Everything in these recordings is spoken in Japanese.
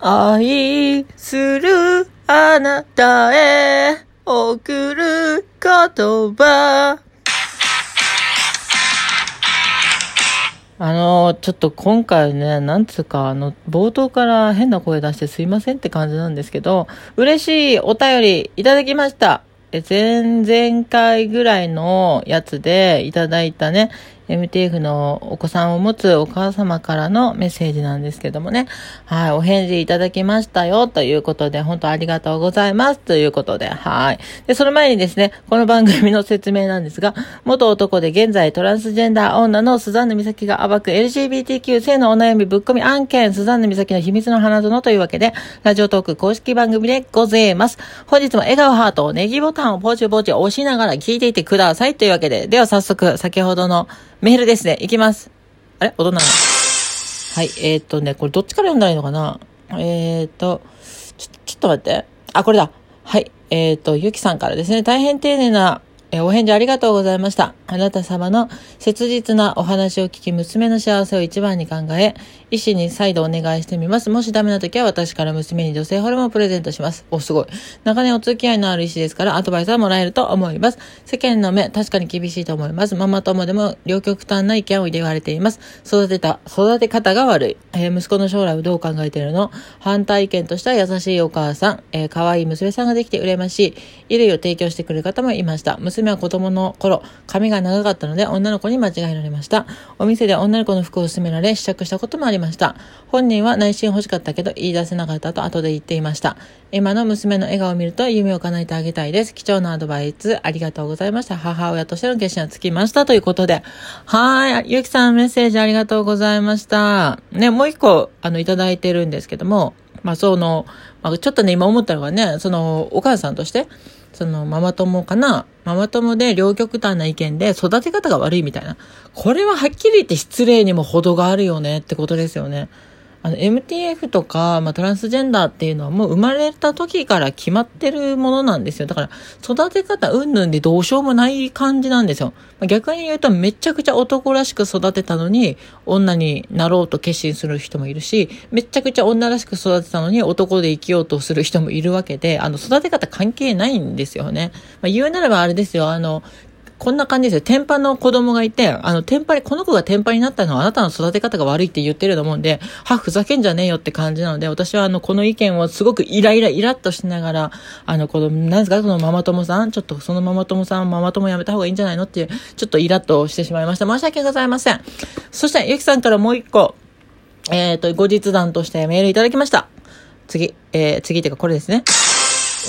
愛するあなたへ送る言葉。あの、ちょっと今回ね、なんつうか、あの、冒頭から変な声出してすいませんって感じなんですけど、嬉しいお便りいただきました。え、前々回ぐらいのやつでいただいたね、MTF のお子さんを持つお母様からのメッセージなんですけどもね。はい、お返事いただきましたよ、ということで、本当ありがとうございます、ということで、はい。で、その前にですね、この番組の説明なんですが、元男で現在トランスジェンダー女のスザンヌ美咲が暴く LGBTQ 性のお悩みぶっ込み案件、スザンヌ美咲の秘密の花園というわけで、ラジオトーク公式番組でございます。本日も笑顔ハートを、ネギボタンをポチポチ押しながら聞いていてくださいというわけで、では早速、先ほどのメールですね。いきます。あれ？音なのはい。えー、っとね、これどっちから読んだらいいのかな？えー、っと、ちょ、ちょっと待って。あ、これだ。はい。えー、っと、ゆきさんからですね。大変丁寧なえお返事ありがとうございました。あなた様の切実なお話を聞き、娘の幸せを一番に考え、医師に再度お願いしてみます。もしダメな時は私から娘に女性ホルモンをプレゼントします。お、すごい。長年お付き合いのある医師ですから、アドバイスはもらえると思います。世間の目、確かに厳しいと思います。ママ友でも両極端な意見を言われています。育てた、育て方が悪い。えー、息子の将来をどう考えているの？反対意見としては優しいお母さん、えー、可愛い娘さんができて羨ましい。衣類を提供してくれる方もいました。娘娘は子供の頃、髪が長かったので女の子に間違えられました。お店で女の子の服を勧められ試着したこともありました。本人は内心欲しかったけど言い出せなかったと後で言っていました。今の娘の笑顔を見ると夢を叶えてあげたいです。貴重なアドバイスありがとうございました。母親としての決心はつきましたということで。はい。ゆきさんメッセージありがとうございました。ね、もう一個、あの、いただいてるんですけども、まあ、その、まあ、ちょっとね、今思ったのがね、その、お母さんとして、そのママ友かな？ママ友で両極端な意見で育て方が悪いみたいな。これははっきり言って失礼にも程があるよねってことですよね。あの、MTF とか、まあ、トランスジェンダーっていうのはもう生まれた時から決まってるものなんですよ。だから、育て方うんぬんでどうしようもない感じなんですよ。まあ、逆に言うと、めちゃくちゃ男らしく育てたのに、女になろうと決心する人もいるし、めちゃくちゃ女らしく育てたのに男で生きようとする人もいるわけで、あの、育て方関係ないんですよね。まあ、言うならばあれですよ、あの、こんな感じですよ。天パの子供がいて、あの、天パに、この子が天パになったのはあなたの育て方が悪いって言ってると思うんで、は、ふざけんじゃねえよって感じなので、私はあの、この意見をすごくイライラ、イラッとしながら、あの、この、なんですか、そのママ友さん、ちょっとそのママ友さん、ママ友やめた方がいいんじゃないのっていう、ちょっとイラッとしてしまいました。申し訳ございません。そして、ゆきさんからもう一個、えっ、ー、と、後日談としてメールいただきました。次、えー、次っていうかこれですね。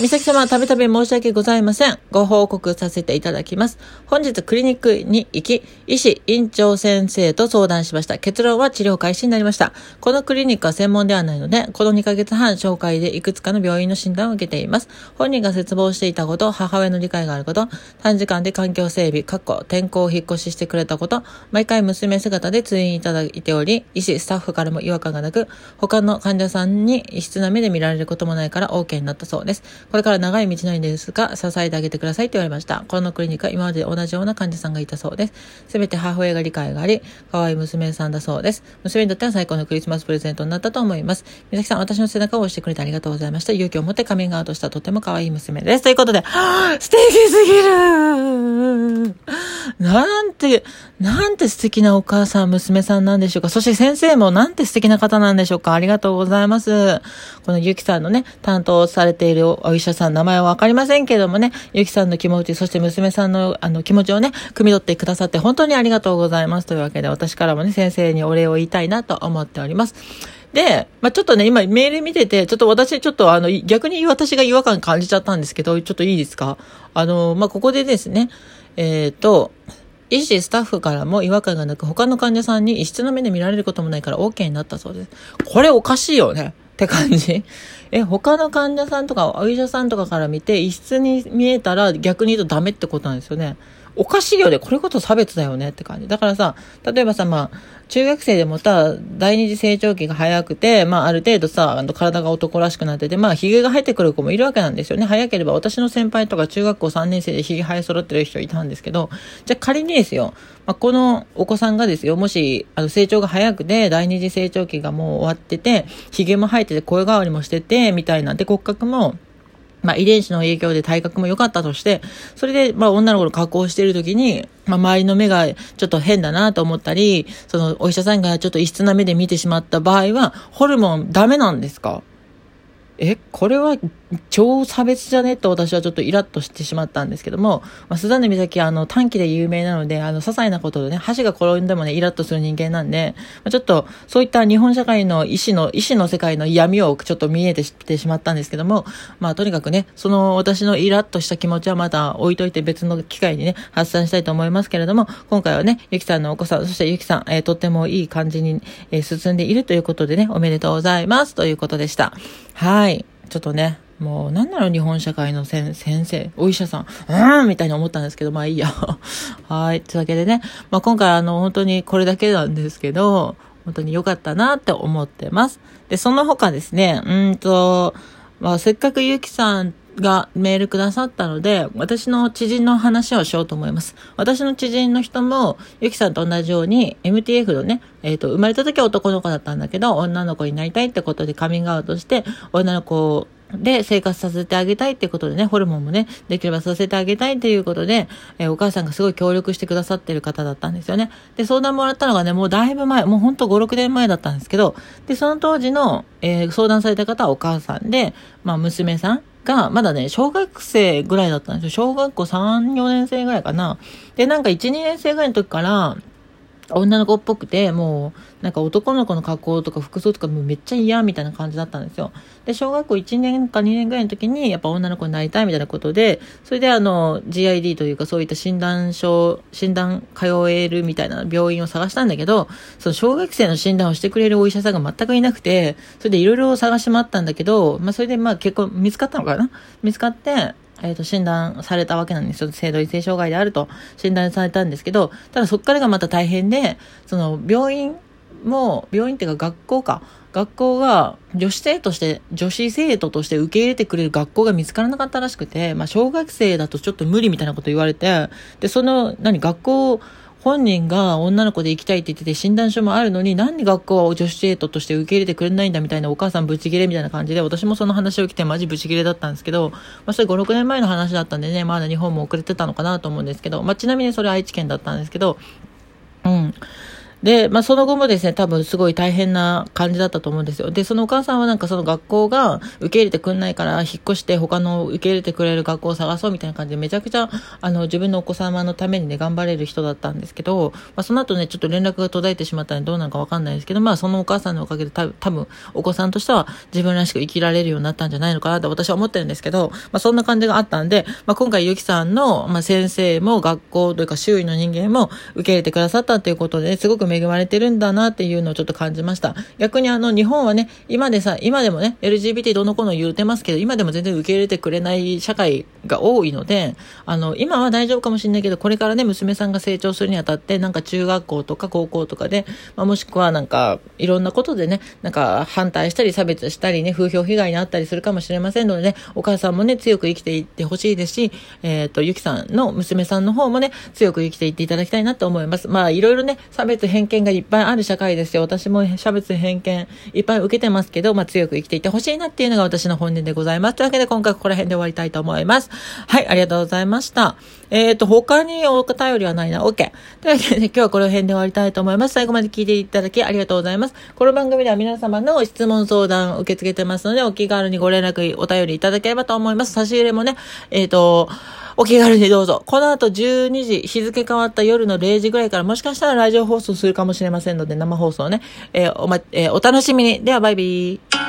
美咲様、たびたび申し訳ございません。ご報告させていただきます。本日クリニックに行き、医師、院長先生と相談しました。結論は治療開始になりました。このクリニックは専門ではないので、この2ヶ月半紹介でいくつかの病院の診断を受けています。本人が絶望していたこと、母親の理解があること、短時間で環境整備、確保、転校を引っ越ししてくれたこと、毎回娘姿で通院いただいており、医師、スタッフからも違和感がなく、他の患者さんに異質な目で見られることもないから OK になったそうです。これから長い道のりですが、支えてあげてくださいと言われました。このクリニックは今まで同じような患者さんがいたそうです。すべて母親が理解があり、可愛い娘さんだそうです。娘にとっては最高のクリスマスプレゼントになったと思います。美咲さん、私の背中を押してくれてありがとうございました。勇気を持ってカミングアウトしたとても可愛い娘です。ということで、素敵すぎるなんて、なんて素敵なお母さん、娘さんなんでしょうか。そして先生もなんて素敵な方なんでしょうか。ありがとうございます。このゆきさんのね、担当されているお医医者さん、名前はわかりませんけどもね、ゆきさんの気持ち、そして娘さんのあの気持ちをね、汲み取ってくださって本当にありがとうございます。というわけで、私からもね、先生にお礼を言いたいなと思っております。で、まあ、ちょっとね、今メール見てて、ちょっと私、ちょっとあの、逆に私が違和感感じちゃったんですけど、ちょっといいですか？あの、まあ、ここでですね、えっ、ー、と、医師、スタッフからも違和感がなく、他の患者さんに異質の目で見られることもないから OK になったそうです。これおかしいよね。って感じ え、他の患者さんとかお医者さんとかから見て異質に見えたら逆に言うとダメってことなんですよね。おかしいよね。これこそ差別だよねって感じ。だからさ、例えばさ、まあ、中学生でもさ、第二次成長期が早くて、まあ、ある程度さ、あの、体が男らしくなってて、まあ、髭が生えてくる子もいるわけなんですよね。早ければ、私の先輩とか中学校3年生で髭生え揃ってる人いたんですけど、じゃあ仮にですよ、まあ、このお子さんがですよ、もし、あの、成長が早くて、第二次成長期がもう終わってて、髭も生えてて、声変わりもしてて、みたいなん、で、骨格も、まあ、遺伝子の影響で体格も良かったとして、それで、まあ、女の子の加工してる時に、まあ、周りの目がちょっと変だなと思ったり、その、お医者さんがちょっと異質な目で見てしまった場合は、ホルモンダメなんですか？え、これは超差別じゃね？と私はちょっとイラッとしてしまったんですけども、まあ、スザンヌ岬はあの短期で有名なので、あの、些細なことでね、箸が転んでもね、イラッとする人間なんで、まあ、ちょっとそういった日本社会の意志の、意志の世界の闇をちょっと見えてしてしまったんですけども、まあとにかくね、その私のイラッとした気持ちはまた置いといて別の機会にね、発散したいと思いますけれども、今回はね、ゆきさんのお子さん、そしてゆきさん、えー、とってもいい感じに、えー、進んでいるということでね、おめでとうございますということでした。はい。ちょっとね、もう、なんなの日本社会の先生、お医者さん、うーんみたいに思ったんですけど、まあいいや。はい。というわけでね、まあ今回あの、本当にこれだけなんですけど、本当に良かったなって思ってます。で、その他ですね、うんと、まあせっかくゆきさんがメールくださったので、私の知人の話をしようと思います。私の知人の人も、ゆきさんと同じように、MTF のね、えっ、ー、と、生まれた時は男の子だったんだけど、女の子になりたいってことでカミングアウトして、女の子で生活させてあげたいっていうことでね、ホルモンもね、できればさせてあげたいっていうことで、えー、お母さんがすごい協力してくださってる方だったんですよね。で、相談もらったのがね、もうだいぶ前、もうほんと5、6年前だったんですけど、で、その当時の、えー、相談された方はお母さんで、まあ娘さんが、まだね、小学生ぐらいだったんですよ。小学校3、4年生ぐらいかな。で、なんか1、2年生ぐらいの時から、女の子っぽくて、もう、なんか男の子の格好とか服装とかもうめっちゃ嫌みたいな感じだったんですよ。で、小学校1年か2年ぐらいの時に、やっぱ女の子になりたいみたいなことで、それであの、GID というかそういった診断書、診断通えるみたいな病院を探したんだけど、その小学生の診断をしてくれるお医者さんが全くいなくて、それでいろいろ探し回ったんだけど、まあそれでまあ結構見つかったのかな？見つかって、えっ、ー、と、診断されたわけなんですよ。性同一性障害であると診断されたんですけど、ただそこからがまた大変で、その病院も、病院っていうか学校か。学校が女子生として、女子生徒として受け入れてくれる学校が見つからなかったらしくて、まあ小学生だとちょっと無理みたいなこと言われて、で、その、何、学校本人が女の子で行きたいって言ってて診断書もあるのに、何で学校は女子生徒として受け入れてくれないんだみたいなお母さんブチギレみたいな感じで、私もその話を聞いてマジブチギレだったんですけど、まあそれ5、6年前の話だったんでね、まだ日本も遅れてたのかなと思うんですけど、まあちなみにそれ愛知県だったんですけど、うん。で、まあ、その後もですね、多分すごい大変な感じだったと思うんですよ。で、そのお母さんはなんかその学校が受け入れてくんないから、引っ越して他の受け入れてくれる学校を探そうみたいな感じで、めちゃくちゃ、あの、自分のお子様のためにね、頑張れる人だったんですけど、まあ、その後ね、ちょっと連絡が途絶えてしまったのでどうなのかわかんないですけど、まあ、そのお母さんのおかげで多分、お子さんとしては自分らしく生きられるようになったんじゃないのかなと私は思ってるんですけど、まあ、そんな感じがあったんで、まあ、今回ゆきさんの、まあ、先生も学校というか周囲の人間も受け入れてくださったということで、ね、すごく恵まれてるんだだなっていうのをちょっと感じました。逆にあの日本はね、今でさ、今でもね、LGBT どの子の言うてますけど、今でも全然受け入れてくれない社会が多いので、あの、今は大丈夫かもしれないけど、これからね、娘さんが成長するにあたって、なんか中学校とか高校とかで、まあ、もしくはなんか、いろんなことでね、なんか反対したり差別したりね、風評被害にあったりするかもしれませんのでね、お母さんもね、強く生きていってほしいですし、えっ、ー、と、ゆきさんの娘さんの方もね、強く生きていっていただきたいなと思います。まあ、いろいろね、差別偏偏見がいっぱいある社会ですよ。私も差別偏見いっぱい受けてますけど、まあ、強く生きていてほしいなっていうのが私の本音でございます。というわけで今回ここら辺で終わりたいと思います。はい、ありがとうございました。えっ、ー、と、他にお便りはないな。OK。というわけで、今日はこの辺で終わりたいと思います。最後まで聞いていただきありがとうございます。この番組では皆様の質問相談を受け付けてますので、お気軽にご連絡、お便りいただければと思います。差し入れもね、えっ、ー、と、お気軽にどうぞ。この後12時、日付変わった夜の0時ぐらいからもしかしたらラジオ放送するかもしれませんので、生放送ね、えー、おま、えー、お楽しみに。では、バイビー。